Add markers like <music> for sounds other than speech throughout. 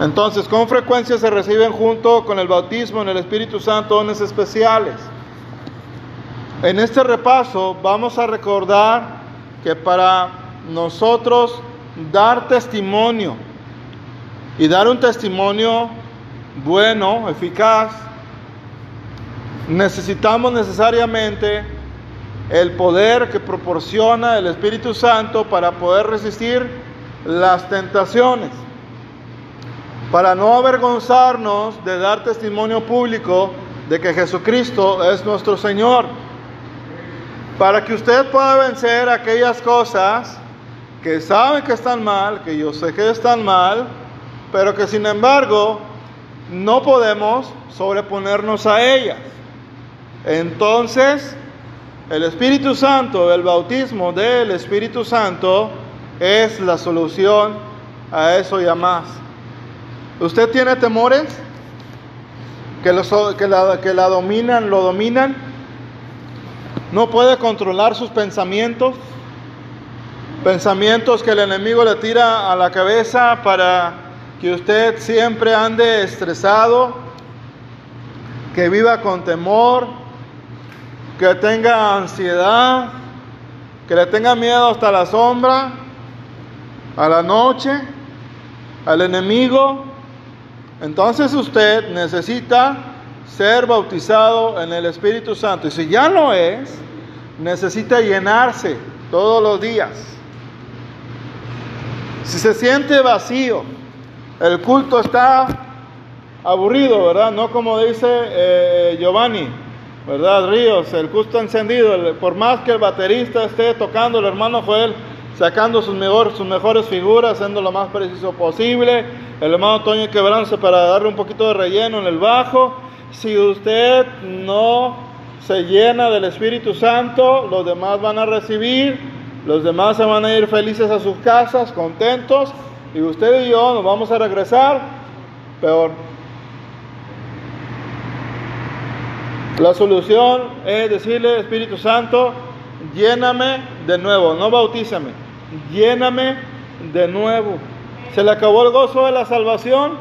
Entonces, con frecuencia se reciben junto con el bautismo en el Espíritu Santo dones especiales. En este repaso vamos a recordar que para nosotros dar testimonio y dar un testimonio bueno, eficaz, necesitamos necesariamente el poder que proporciona el Espíritu Santo para poder resistir las tentaciones para no avergonzarnos de dar testimonio público de que Jesucristo es nuestro Señor, para que usted pueda vencer aquellas cosas que saben que están mal, que yo sé que están mal, pero que sin embargo no podemos sobreponernos a ellas. Entonces, el Espíritu Santo, el bautismo del Espíritu Santo es la solución a eso y a más. ¿Usted tiene temores que, que, la, que la dominan, lo dominan? ¿No puede controlar sus pensamientos? Pensamientos que el enemigo le tira a la cabeza para que usted siempre ande estresado, que viva con temor, que tenga ansiedad, que le tenga miedo hasta la sombra, a la noche, al enemigo. Entonces usted necesita ser bautizado en el Espíritu Santo. Y si ya no es, necesita llenarse todos los días. Si se siente vacío, el culto está aburrido, ¿verdad? No como dice eh, Giovanni, ¿verdad? Ríos, el culto encendido. Por más que el baterista esté tocando, el hermano Joel sacando sus, sus mejores figuras, siendo lo más preciso posible. El hermano Toño quebrándose para darle un poquito de relleno en el bajo. Si usted no se llena del Espíritu Santo, los demás van a recibir, los demás se van a ir felices a sus casas, contentos, y usted y yo nos vamos a regresar peor. La solución es decirle, Espíritu Santo, lléname de nuevo, no bautízame lléname de nuevo. Se le acabó el gozo de la salvación.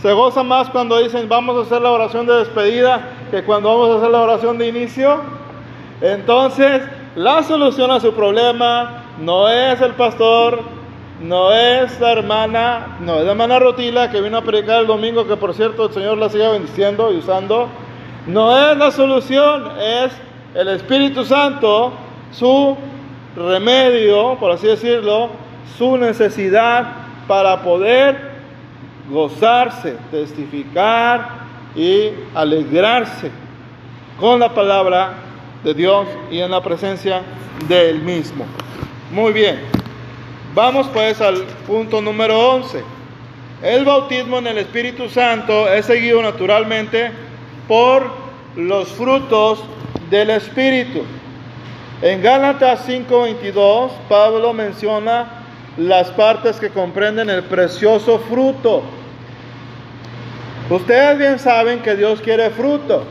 Se goza más cuando dicen vamos a hacer la oración de despedida que cuando vamos a hacer la oración de inicio. Entonces, la solución a su problema no es el pastor, no es la hermana, no es la hermana Rotila que vino a predicar el domingo, que por cierto el Señor la sigue bendiciendo y usando. No es la solución, es el Espíritu Santo, su remedio, por así decirlo, su necesidad para poder gozarse, testificar y alegrarse con la palabra de Dios y en la presencia de Él mismo. Muy bien, vamos pues al punto número 11. El bautismo en el Espíritu Santo es seguido naturalmente por los frutos del Espíritu. En Gálatas 5:22, Pablo menciona las partes que comprenden el precioso fruto. Ustedes bien saben que Dios quiere fruto.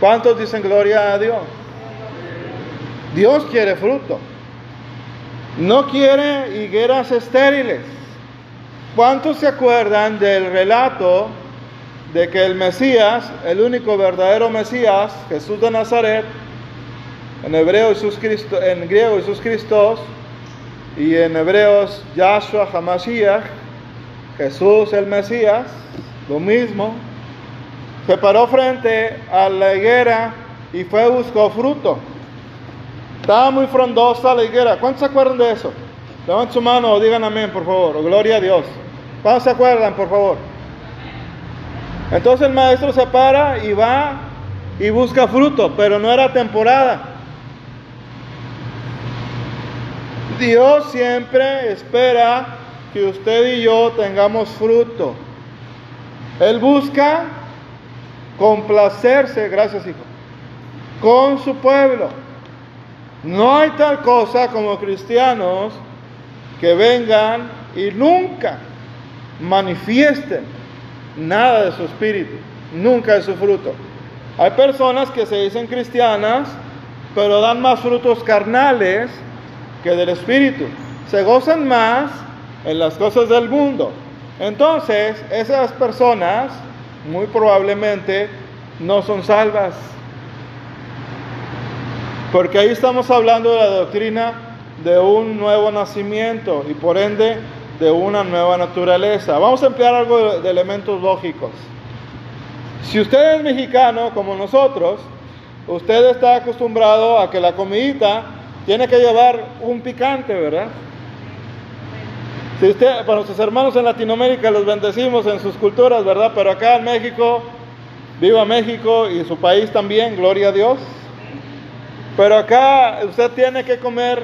¿Cuántos dicen gloria a Dios? Dios quiere fruto. No quiere higueras estériles. ¿Cuántos se acuerdan del relato de que el Mesías, el único verdadero Mesías, Jesús de Nazaret, en hebreo Jesús Cristo, en griego Jesús Cristo y en hebreos Yahshua Hamashiach, Jesús el Mesías, lo mismo, se paró frente a la higuera y fue buscó fruto. Estaba muy frondosa la higuera. ¿Cuántos se acuerdan de eso? Levanten su mano o digan amén, por favor, gloria a Dios. ¿Cuántos se acuerdan, por favor? Entonces el maestro se para y va y busca fruto, pero no era temporada. Dios siempre espera que usted y yo tengamos fruto. Él busca complacerse, gracias hijo, con su pueblo. No hay tal cosa como cristianos que vengan y nunca manifiesten nada de su espíritu, nunca de su fruto. Hay personas que se dicen cristianas, pero dan más frutos carnales que del Espíritu. Se gozan más en las cosas del mundo. Entonces, esas personas muy probablemente no son salvas. Porque ahí estamos hablando de la doctrina de un nuevo nacimiento y por ende de una nueva naturaleza. Vamos a emplear algo de, elementos lógicos. Si usted es mexicano como nosotros, usted está acostumbrado a que la comidita tiene que llevar un picante, ¿verdad? Si usted, para nuestros hermanos en Latinoamérica los bendecimos en sus culturas, ¿verdad? Pero acá en México, viva México y su país también, gloria a Dios. Pero acá usted tiene que comer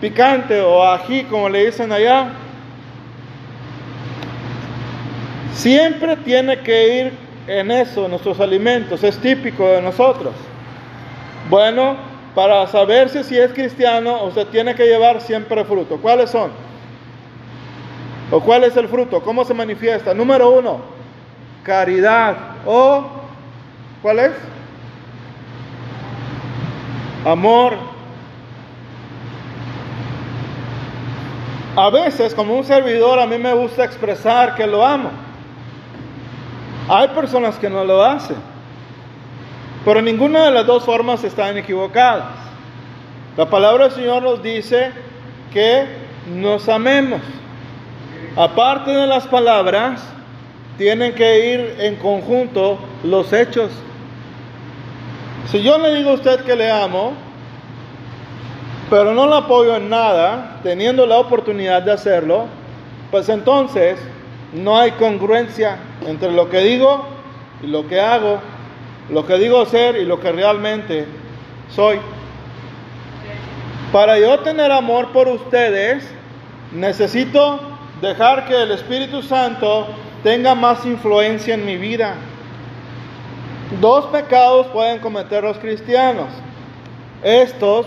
picante o ají, como le dicen allá. Siempre tiene que ir en eso, nuestros alimentos, es típico de nosotros. Bueno, para saberse si es cristiano, usted tiene que llevar siempre fruto. ¿Cuáles son? ¿O cuál es el fruto? ¿Cómo se manifiesta? Número uno, caridad. ¿O cuál es? Amor. A veces, como un servidor, a mí me gusta expresar que lo amo. Hay personas que no lo hacen. Pero ninguna de las dos formas están equivocadas. La palabra del Señor nos dice que nos amemos. Aparte de las palabras, tienen que ir en conjunto los hechos. Si yo le digo a usted que le amo, pero no le apoyo en nada, teniendo la oportunidad de hacerlo, pues entonces no hay congruencia entre lo que digo y lo que hago, lo que digo ser y lo que realmente soy. Para yo tener amor por ustedes, necesito dejar que el Espíritu Santo tenga más influencia en mi vida. Dos pecados pueden cometer los cristianos. Estos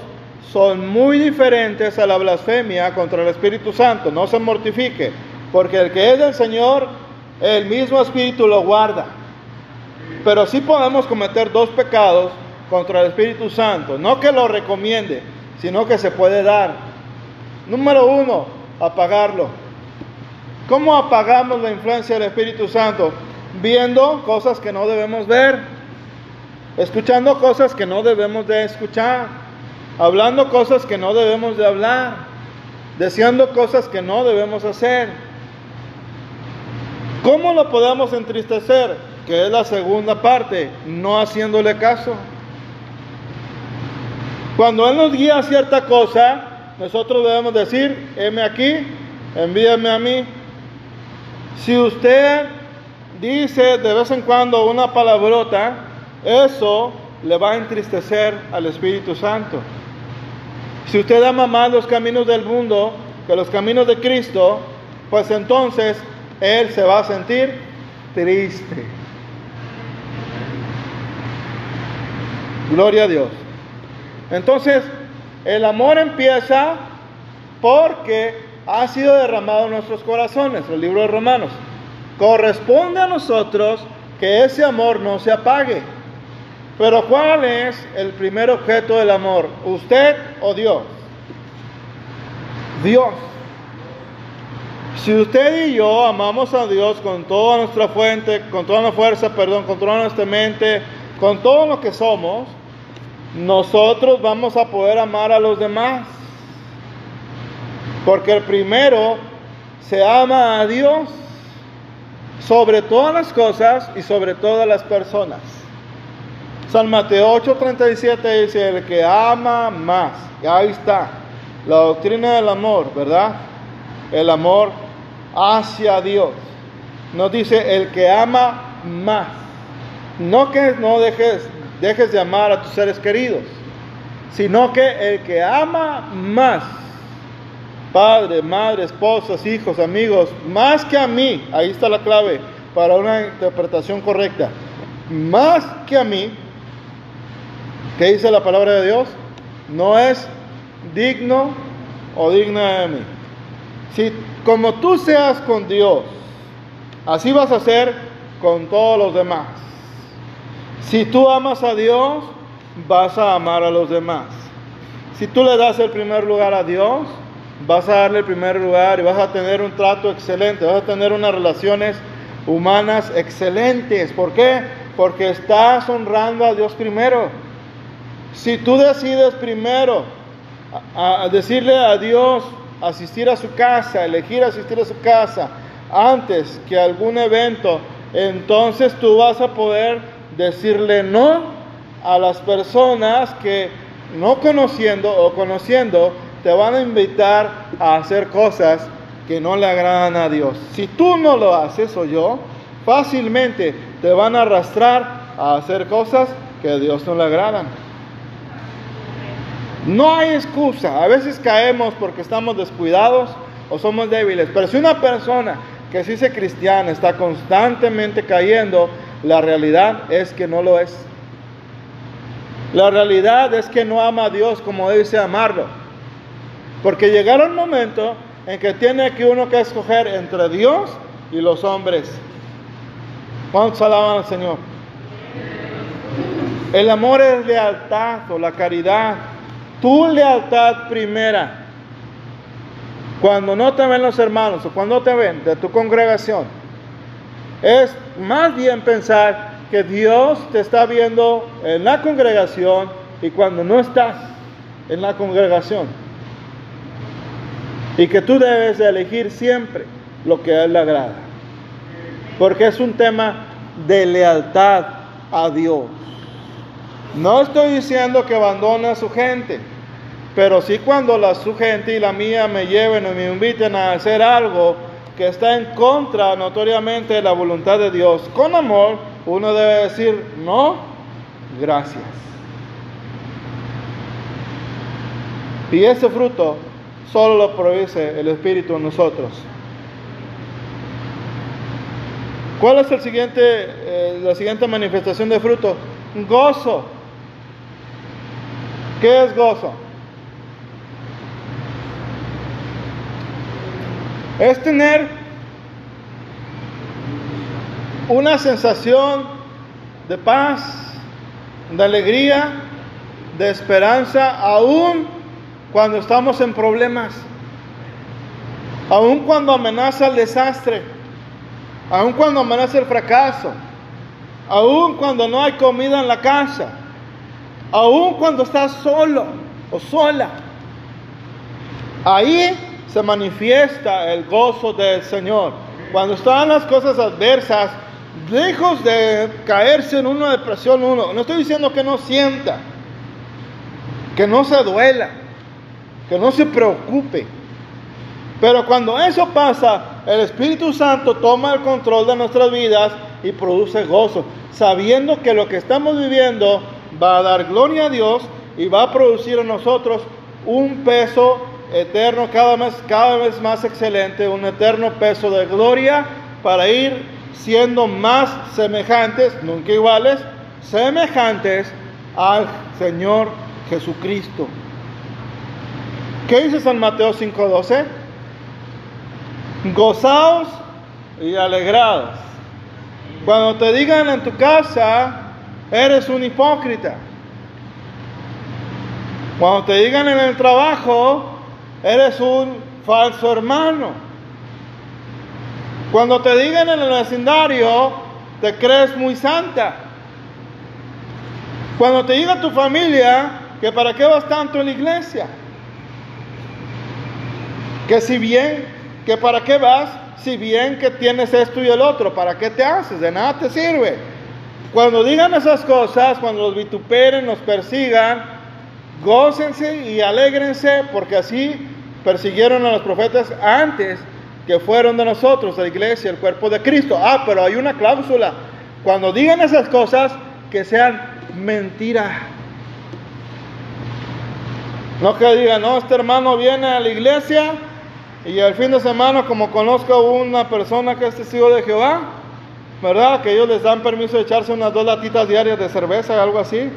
son muy diferentes a la blasfemia contra el Espíritu Santo. No se mortifique, porque el que es del Señor, el mismo Espíritu lo guarda. Pero sí podemos cometer dos pecados contra el Espíritu Santo. No que lo recomiende, sino que se puede dar. Número uno, apagarlo. ¿Cómo apagamos la influencia del Espíritu Santo? Viendo cosas que no debemos ver, escuchando cosas que no debemos de escuchar, hablando cosas que no debemos de hablar, deseando cosas que no debemos hacer. ¿Cómo lo podemos entristecer? Que es la segunda parte, no haciéndole caso. Cuando Él nos guía a cierta cosa, nosotros debemos decir, heme aquí, envíame a mí. Si usted dice de vez en cuando una palabrota, eso le va a entristecer al Espíritu Santo. Si usted ama más los caminos del mundo que los caminos de Cristo, pues entonces Él se va a sentir triste. Gloria a Dios. Entonces, el amor empieza porque ha sido derramado en nuestros corazones, el libro de Romanos. Corresponde a nosotros que ese amor no se apague. Pero ¿cuál es el primer objeto del amor? ¿Usted o Dios? Dios. Si usted y yo amamos a Dios con toda nuestra fuente, con toda nuestra fuerza, perdón, con toda nuestra mente, con todo lo que somos, nosotros vamos a poder amar a los demás. Porque el primero se ama a Dios sobre todas las cosas y sobre todas las personas. San Mateo 8:37 dice, el que ama más, y ahí está, la doctrina del amor, ¿verdad? El amor hacia Dios. Nos dice, el que ama más. No que no dejes, dejes de amar a tus seres queridos, sino que el que ama más padre, madre, esposas, hijos, amigos, más que a mí, ahí está la clave para una interpretación correcta, más que a mí, ¿qué dice la palabra de Dios? No es digno o digna de mí. Si como tú seas con Dios, así vas a ser con todos los demás. Si tú amas a Dios, vas a amar a los demás. Si tú le das el primer lugar a Dios, vas a darle el primer lugar y vas a tener un trato excelente, vas a tener unas relaciones humanas excelentes. ¿Por qué? Porque estás honrando a Dios primero. Si tú decides primero a, decirle a Dios, asistir a su casa, elegir asistir a su casa antes que algún evento, entonces tú vas a poder decirle no a las personas que no conociendo o conociendo te van a invitar a hacer cosas que no le agradan a Dios. Si tú no lo haces o yo, fácilmente te van a arrastrar a hacer cosas que a Dios no le agradan. No hay excusa. A veces caemos porque estamos descuidados o somos débiles. Pero si una persona que se dice cristiana está constantemente cayendo, la realidad es que no lo es. La realidad es que no ama a Dios como dice amarlo. Porque llegará un momento en que tiene que uno que escoger entre Dios y los hombres. ¿Cuántos alaban al Señor? El amor es lealtad o la caridad. Tu lealtad primera. Cuando no te ven los hermanos o cuando te ven de tu congregación, es más bien pensar que Dios te está viendo en la congregación y cuando no estás en la congregación. Y que tú debes de elegir siempre lo que a Él le agrada. Porque es un tema de lealtad a Dios. No estoy diciendo que abandone a su gente, pero sí cuando la, su gente y la mía me lleven o me inviten a hacer algo que está en contra notoriamente de la voluntad de Dios, con amor, uno debe decir, no, gracias. Y ese fruto solo lo produce el Espíritu en nosotros. ¿Cuál es el siguiente, eh, la siguiente manifestación de fruto? Gozo. ¿Qué es gozo? Es tener una sensación de paz, de alegría, de esperanza, aún cuando estamos en problemas, aún cuando amenaza el desastre, aún cuando amenaza el fracaso, aún cuando no hay comida en la casa, aún cuando estás solo o sola. Ahí se manifiesta el gozo del Señor. Cuando están las cosas adversas, lejos de caerse en una depresión uno, no estoy diciendo que no sienta, que no se duela, que no se preocupe. Pero cuando eso pasa, el Espíritu Santo toma el control de nuestras vidas y produce gozo, sabiendo que lo que estamos viviendo va a dar gloria a Dios y va a producir en nosotros un peso eterno cada vez, cada vez más excelente, un eterno peso de gloria para ir siendo más semejantes, nunca iguales, semejantes al Señor Jesucristo. ¿Qué dice San Mateo 5:12? Gozaos y alegrados. Cuando te digan en tu casa, eres un hipócrita. Cuando te digan en el trabajo, eres un falso hermano. Cuando te digan en el vecindario, te crees muy santa. Cuando te diga tu familia que para qué vas tanto en la iglesia. Que si bien, que para qué vas, si bien que tienes esto y el otro, ¿para qué te haces? De nada te sirve. Cuando digan esas cosas, cuando los vituperen, nos persigan, gócense y alégrense porque así persiguieron a los profetas antes que fueron de nosotros, la iglesia, el cuerpo de Cristo. Ah, pero hay una cláusula. Cuando digan esas cosas, que sean mentira. No que digan, no, este hermano viene a la iglesia y el fin de semana, como conozco a una persona que es testigo de Jehová, ¿verdad? Que ellos les dan permiso de echarse unas dos latitas diarias de cerveza algo así.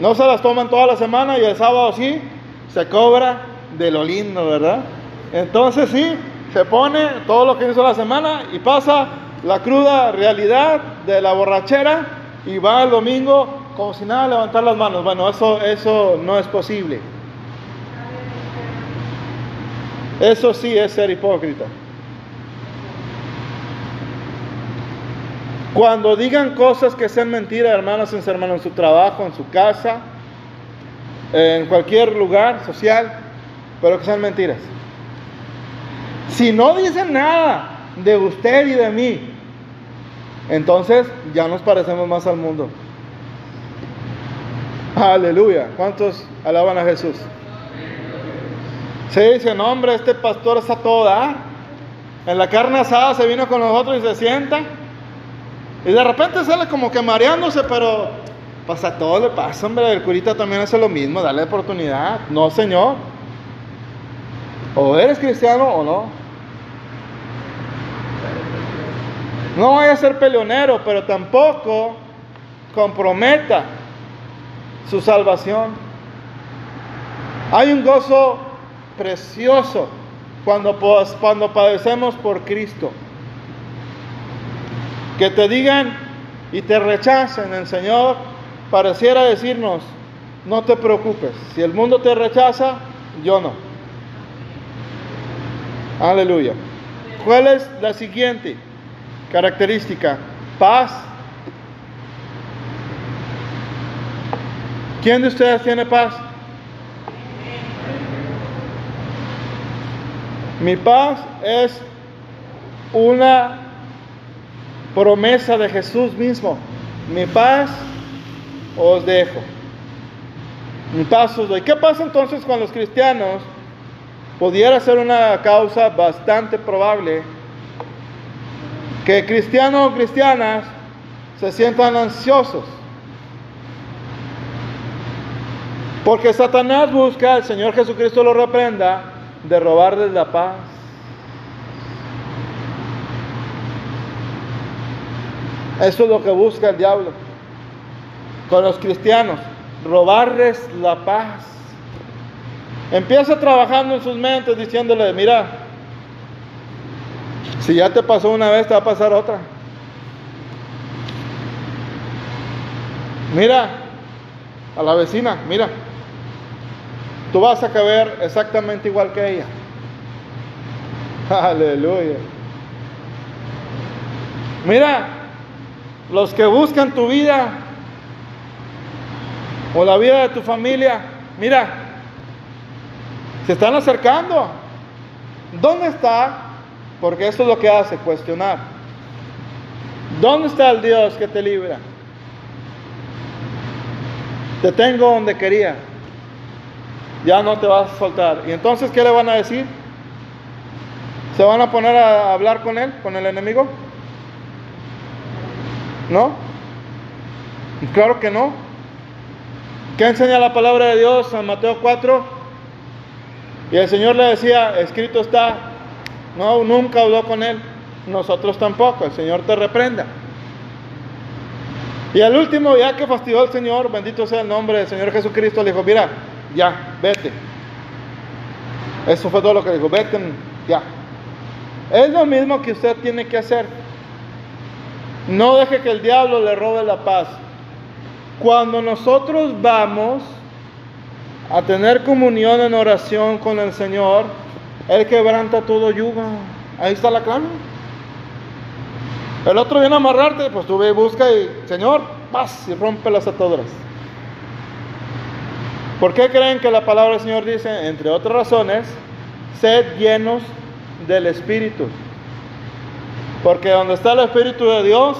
No se las toman toda la semana y el sábado sí, se cobra de lo lindo, ¿verdad? Entonces sí, se pone todo lo que hizo la semana y pasa la cruda realidad de la borrachera y va el domingo como si nada levantar las manos. Bueno, eso, eso no es posible. Eso sí es ser hipócrita. Cuando digan cosas que sean mentiras, hermanos, en su en su trabajo, en su casa, en cualquier lugar social, pero que sean mentiras. Si no dicen nada de usted y de mí, entonces ya nos parecemos más al mundo. Aleluya. ¿Cuántos alaban a Jesús? Se dice, no hombre, este pastor está toda. En la carne asada se vino con nosotros y se sienta. Y de repente sale como que mareándose, pero pasa todo le pasa, hombre. El curita también hace lo mismo, dale oportunidad. No, Señor. O eres cristiano o no. No vaya a ser peleonero, pero tampoco comprometa su salvación. Hay un gozo precioso cuando, cuando padecemos por Cristo. Que te digan y te rechacen, el Señor pareciera decirnos, no te preocupes, si el mundo te rechaza, yo no. Aleluya. ¿Cuál es la siguiente característica? Paz. ¿Quién de ustedes tiene paz? Mi paz es una promesa de Jesús mismo. Mi paz os dejo. Mi paz os doy. ¿Qué pasa entonces con los cristianos? Pudiera ser una causa bastante probable que cristianos o cristianas se sientan ansiosos. Porque Satanás busca, el Señor Jesucristo lo reprenda, de robarles la paz. Eso es lo que busca el diablo con los cristianos, robarles la paz. Empieza trabajando en sus mentes diciéndole, mira, si ya te pasó una vez, te va a pasar otra. Mira, a la vecina, mira, tú vas a caber exactamente igual que ella. <laughs> Aleluya. Mira, los que buscan tu vida o la vida de tu familia, mira, se están acercando. ¿Dónde está? Porque esto es lo que hace, cuestionar. ¿Dónde está el Dios que te libra? Te tengo donde quería ya no te vas a soltar. ¿Y entonces qué le van a decir? ¿Se van a poner a hablar con él, con el enemigo? ¿No? Claro que no. ¿Qué enseña la palabra de Dios en Mateo 4? Y el Señor le decía, escrito está, no, nunca habló con él, nosotros tampoco, el Señor te reprenda. Y al último, ya que fastidió al Señor, bendito sea el nombre del Señor Jesucristo, le dijo, mira, ya, vete. Eso fue todo lo que dijo, vete, ya. Es lo mismo que usted tiene que hacer. No deje que el diablo le robe la paz. Cuando nosotros vamos a tener comunión en oración con el Señor, Él quebranta todo yugo. Ahí está la clave. El otro viene a amarrarte, pues tú ve y busca y, Señor, paz y rompe las ataduras. ¿Por qué creen que la palabra del Señor dice, entre otras razones, sed llenos del Espíritu? Porque donde está el Espíritu de Dios,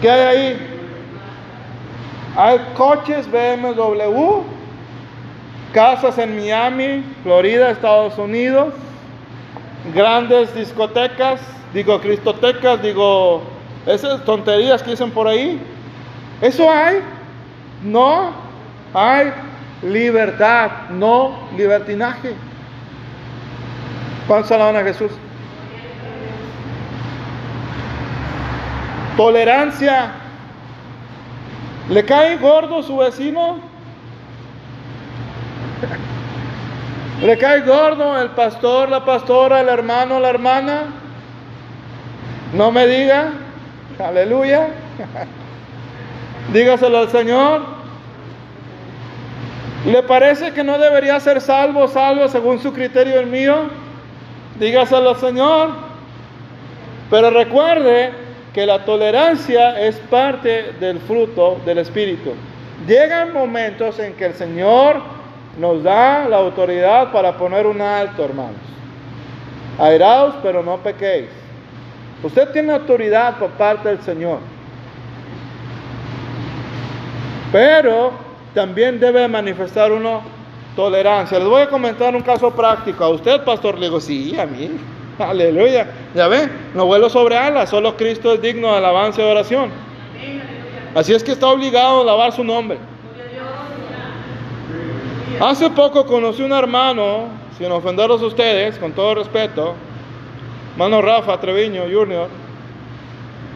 ¿qué hay ahí? Hay coches BMW, casas en Miami, Florida, Estados Unidos, grandes discotecas, digo cristotecas, digo esas tonterías que dicen por ahí. ¿Eso hay? No, hay libertad, no libertinaje. ¿Cuántos alaban a Jesús? Tolerancia. ¿Le cae gordo su vecino? ¿Le cae gordo el pastor, la pastora, el hermano, la hermana? No me diga. Aleluya. Dígaselo al Señor. ¿Le parece que no debería ser salvo, salvo según su criterio el mío? Dígaselo, Señor. Pero recuerde que la tolerancia es parte del fruto del Espíritu. Llegan momentos en que el Señor nos da la autoridad para poner un alto, hermanos. Airaos, pero no pequéis. Usted tiene autoridad por parte del Señor. Pero también debe manifestar uno tolerancia. Les voy a comentar un caso práctico. A usted, pastor, le digo, sí, a mí. <laughs> Aleluya. Ya ve, no vuelo sobre alas, solo Cristo es digno de alabanza y oración. Así es que está obligado a alabar su nombre. Hace poco conocí un hermano, sin ofenderos a ustedes, con todo respeto, hermano Rafa Treviño Junior,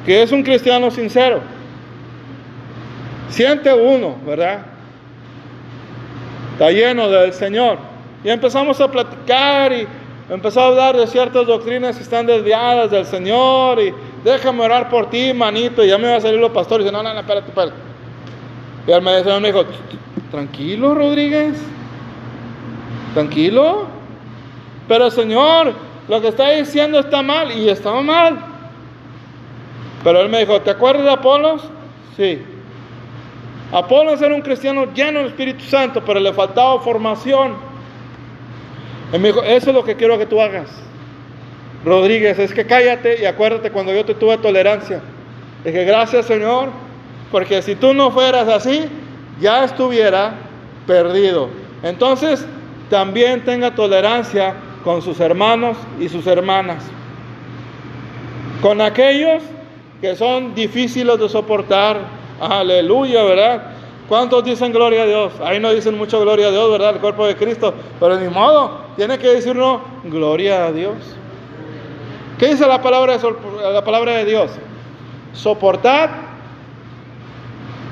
que es un cristiano sincero. Siente uno, ¿verdad? Está lleno del Señor. Y empezamos a platicar y empezó a hablar de ciertas doctrinas que están desviadas del Señor y déjame orar por ti, manito. Y ya me va a salir los pastores y dice, no, no, no, espérate, espérate. Y él me, me dijo, tranquilo, Rodríguez, tranquilo. Pero Señor, lo que está diciendo está mal y estaba mal. Pero él me dijo, ¿te acuerdas de Apolos? Sí. Apolos era un cristiano lleno del Espíritu Santo, pero le faltaba formación. Eso es lo que quiero que tú hagas. Rodríguez, es que cállate y acuérdate cuando yo te tuve tolerancia. Dije, gracias Señor, porque si tú no fueras así, ya estuviera perdido. Entonces, también tenga tolerancia con sus hermanos y sus hermanas. Con aquellos que son difíciles de soportar. Aleluya, ¿verdad? ¿Cuántos dicen gloria a Dios? Ahí no dicen mucho gloria a Dios, ¿verdad? El cuerpo de Cristo. Pero ni modo, tiene que decirnos gloria a Dios. ¿Qué dice la palabra de, la palabra de Dios? Soportar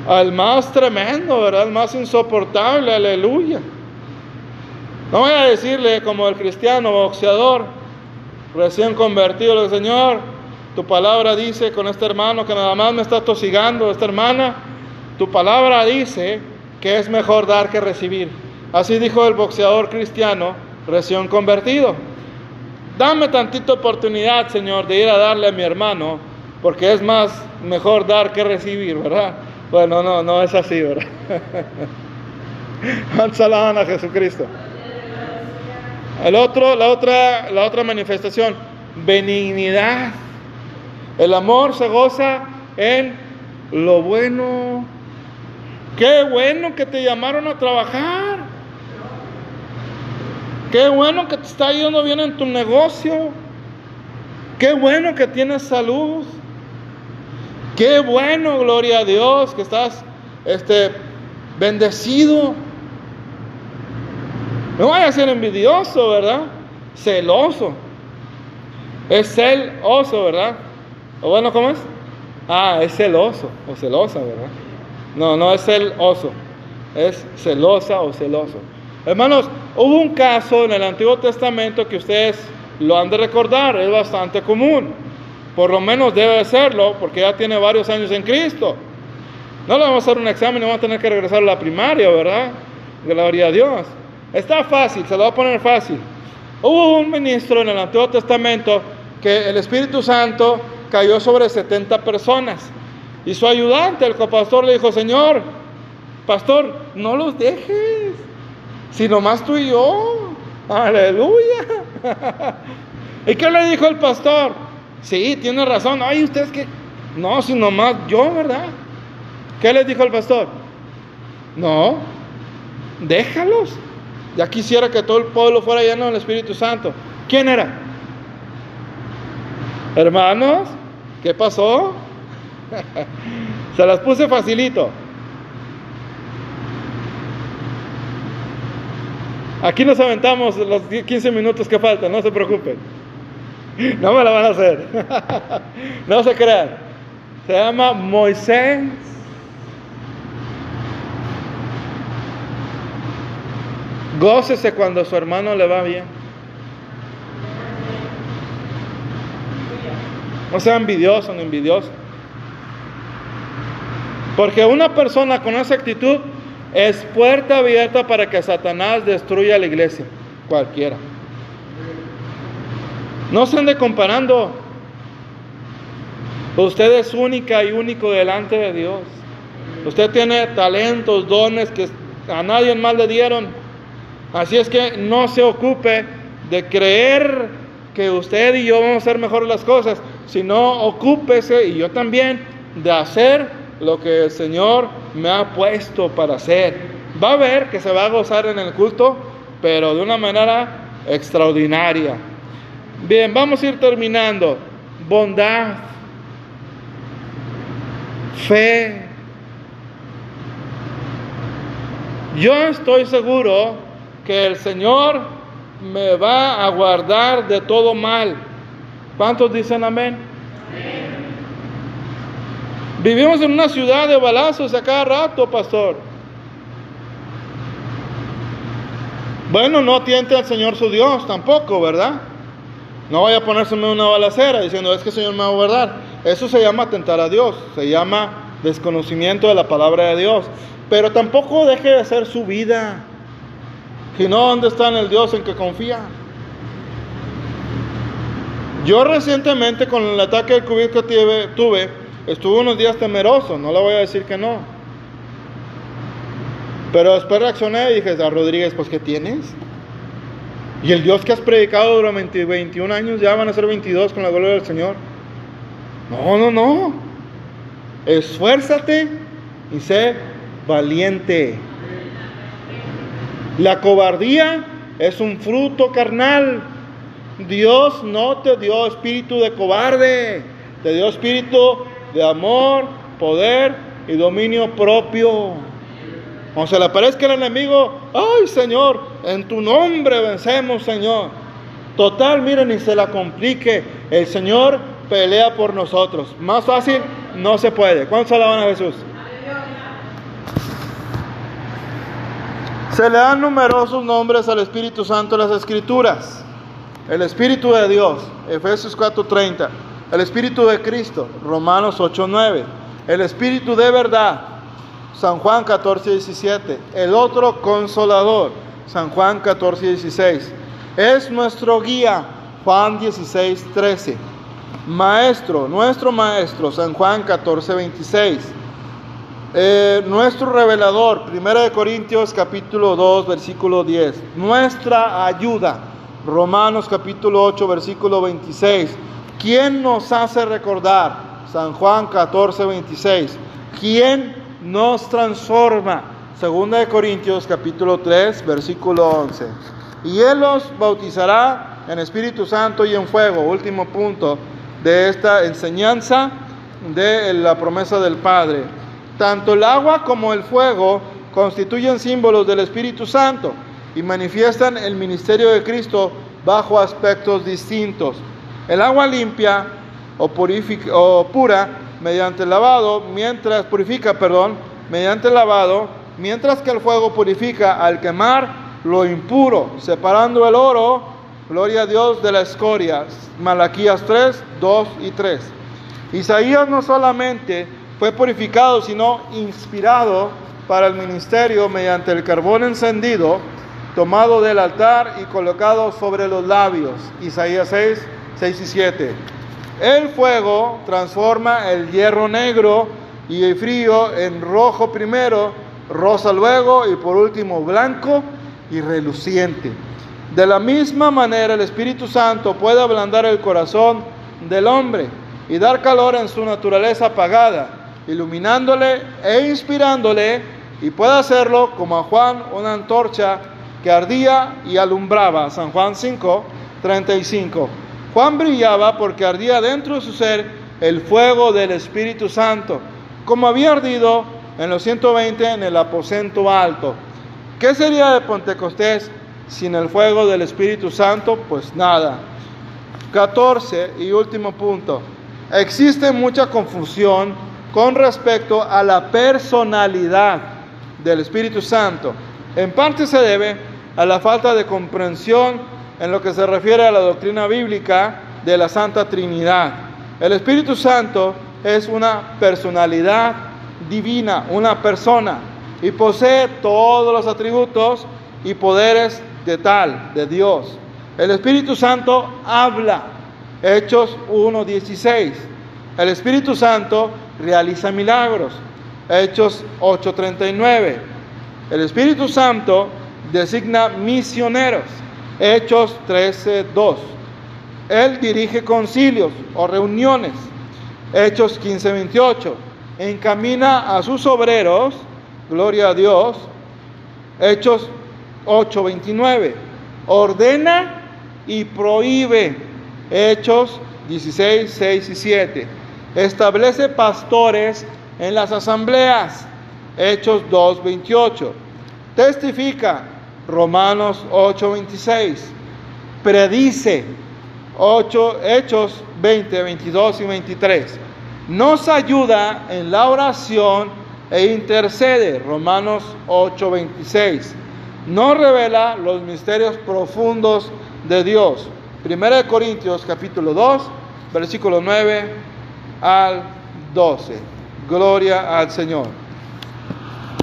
al más tremendo, ¿verdad? Al más insoportable, aleluya. No voy a decirle como el cristiano boxeador, recién convertido, Señor, tu palabra dice con este hermano que nada más me está tosigando, esta hermana, tu palabra dice que es mejor dar que recibir. Así dijo el boxeador cristiano recién convertido. Dame tantita oportunidad, Señor, de ir a darle a mi hermano, porque es más mejor dar que recibir, ¿verdad? Bueno, no, no es así, ¿verdad? <laughs> Salaman a Jesucristo. El otro, la otra, la otra manifestación, benignidad. El amor se goza en lo bueno. Qué bueno que te llamaron a trabajar. Qué bueno que te está yendo bien en tu negocio. Qué bueno que tienes salud. Qué bueno, gloria a Dios, que estás este, bendecido. No vaya a ser envidioso, ¿verdad? Celoso. Es celoso, ¿verdad? ¿O bueno, cómo es? Ah, es celoso o celosa, ¿verdad? No, no es celoso. Es celosa o celoso. Hermanos, hubo un caso en el Antiguo Testamento que ustedes lo han de recordar, es bastante común. Por lo menos debe serlo, porque ya tiene varios años en Cristo. No le vamos a hacer un examen, no vamos a tener que regresar a la primaria, ¿verdad? Gloria a Dios. Está fácil, se lo voy a poner fácil. Hubo un ministro en el Antiguo Testamento que el Espíritu Santo cayó sobre 70 personas. Y su ayudante, el copastor, le dijo, Señor, pastor, no los dejes, sino más tú y yo. Aleluya. <laughs> ¿Y qué le dijo el pastor? Sí, tiene razón. Ay, ustedes que... No, sino más yo, ¿verdad? ¿Qué les dijo el pastor? No, déjalos. Ya quisiera que todo el pueblo fuera lleno del Espíritu Santo. ¿Quién era? Hermanos, ¿qué pasó? Se las puse facilito. Aquí nos aventamos los 15 minutos que faltan, no se preocupen. No me la van a hacer. <laughs> No se crean. Se llama Moisés Gócese cuando su hermano le va bien. No sea envidioso ni envidioso. Porque una persona con esa actitud es puerta abierta para que Satanás destruya la iglesia, cualquiera. No se ande comparando. Usted es única y único delante de Dios. Usted tiene talentos, dones que a nadie más le dieron. Así es que no se ocupe de creer que usted y yo vamos a hacer mejor las cosas, sino ocúpese, y yo también, de hacer lo que el Señor me ha puesto para hacer. Va a ver que se va a gozar en el culto, pero de una manera extraordinaria. Bien, vamos a ir terminando. Bondad, fe. Yo estoy seguro que el Señor me va a guardar de todo mal. ¿Cuántos dicen amén? Vivimos en una ciudad de balazos a cada rato, pastor. Bueno, no tiente al Señor su Dios tampoco, ¿verdad? No vaya a ponérseme una balacera diciendo, es que el Señor me va a guardar. Eso se llama tentar a Dios, se llama desconocimiento de la palabra de Dios. Pero tampoco deje de hacer su vida. Si no, ¿dónde está en el Dios en que confía? Yo recientemente con el ataque del COVID que tuve, estuve unos días temeroso, no le voy a decir que no. Pero después reaccioné y dije, a Rodríguez, pues ¿qué tienes? Y el Dios que has predicado durante 21 años, ya van a ser 22 con la gloria del Señor. No, no, no. Esfuérzate y sé valiente. La cobardía es un fruto carnal. Dios no te dio espíritu de cobarde, te dio espíritu de amor, poder y dominio propio. Cuando se le aparezca el enemigo, ay Señor, en tu nombre vencemos, Señor. Total, miren, ni se la complique. El Señor pelea por nosotros. Más fácil, no se puede. ¿Cuántos alaban a Jesús? Se le dan numerosos nombres al Espíritu Santo en las Escrituras. El Espíritu de Dios, Efesios 4:30. El Espíritu de Cristo, Romanos 8:9. El Espíritu de verdad, San Juan 14, 17. El otro consolador, San Juan 14, 16. Es nuestro guía, Juan 16, 13. Maestro, nuestro maestro, San Juan 14, 26. Eh, nuestro revelador, 1 Corintios capítulo 2, versículo 10. Nuestra ayuda, Romanos capítulo 8, versículo 26. ¿Quién nos hace recordar? San Juan 14, 26. ¿Quién nos transforma. Segunda de Corintios capítulo 3, versículo 11. Y Él los bautizará en Espíritu Santo y en fuego. Último punto de esta enseñanza de la promesa del Padre. Tanto el agua como el fuego constituyen símbolos del Espíritu Santo y manifiestan el ministerio de Cristo bajo aspectos distintos. El agua limpia o, o pura mediante el lavado, mientras purifica, perdón, mediante el lavado, mientras que el fuego purifica al quemar lo impuro, separando el oro, gloria a Dios, de la escoria. Malaquías 3, 2 y 3. Isaías no solamente fue purificado, sino inspirado para el ministerio mediante el carbón encendido, tomado del altar y colocado sobre los labios. Isaías 6, 6 y 7. El fuego transforma el hierro negro y el frío en rojo primero, rosa luego y por último blanco y reluciente. De la misma manera el Espíritu Santo puede ablandar el corazón del hombre y dar calor en su naturaleza apagada, iluminándole e inspirándole y puede hacerlo como a Juan una antorcha que ardía y alumbraba. San Juan 5, 35. Juan brillaba porque ardía dentro de su ser el fuego del Espíritu Santo, como había ardido en los 120 en el aposento alto. ¿Qué sería de Pentecostés sin el fuego del Espíritu Santo? Pues nada. 14 y último punto. Existe mucha confusión con respecto a la personalidad del Espíritu Santo. En parte se debe a la falta de comprensión en lo que se refiere a la doctrina bíblica de la Santa Trinidad. El Espíritu Santo es una personalidad divina, una persona. y posee todos los atributos y poderes de tal, de Dios. El Espíritu Santo habla. Hechos 1.16. El Espíritu Santo realiza milagros. Hechos 8.39. El Espíritu Santo designa misioneros. Hechos 13.2. Él dirige concilios o reuniones. Hechos 15.28. Encamina a sus obreros. Gloria a Dios. Hechos 8.29. Ordena y prohíbe. Hechos 16, 6 y 7. Establece pastores en las asambleas. Hechos 2, 28. Testifica. Romanos 8, 26. Predice. 8, Hechos 20, 22 y 23. Nos ayuda en la oración e intercede. Romanos 8, 26. Nos revela los misterios profundos de Dios. Primera de Corintios capítulo 2, versículo 9 al 12. Gloria al Señor.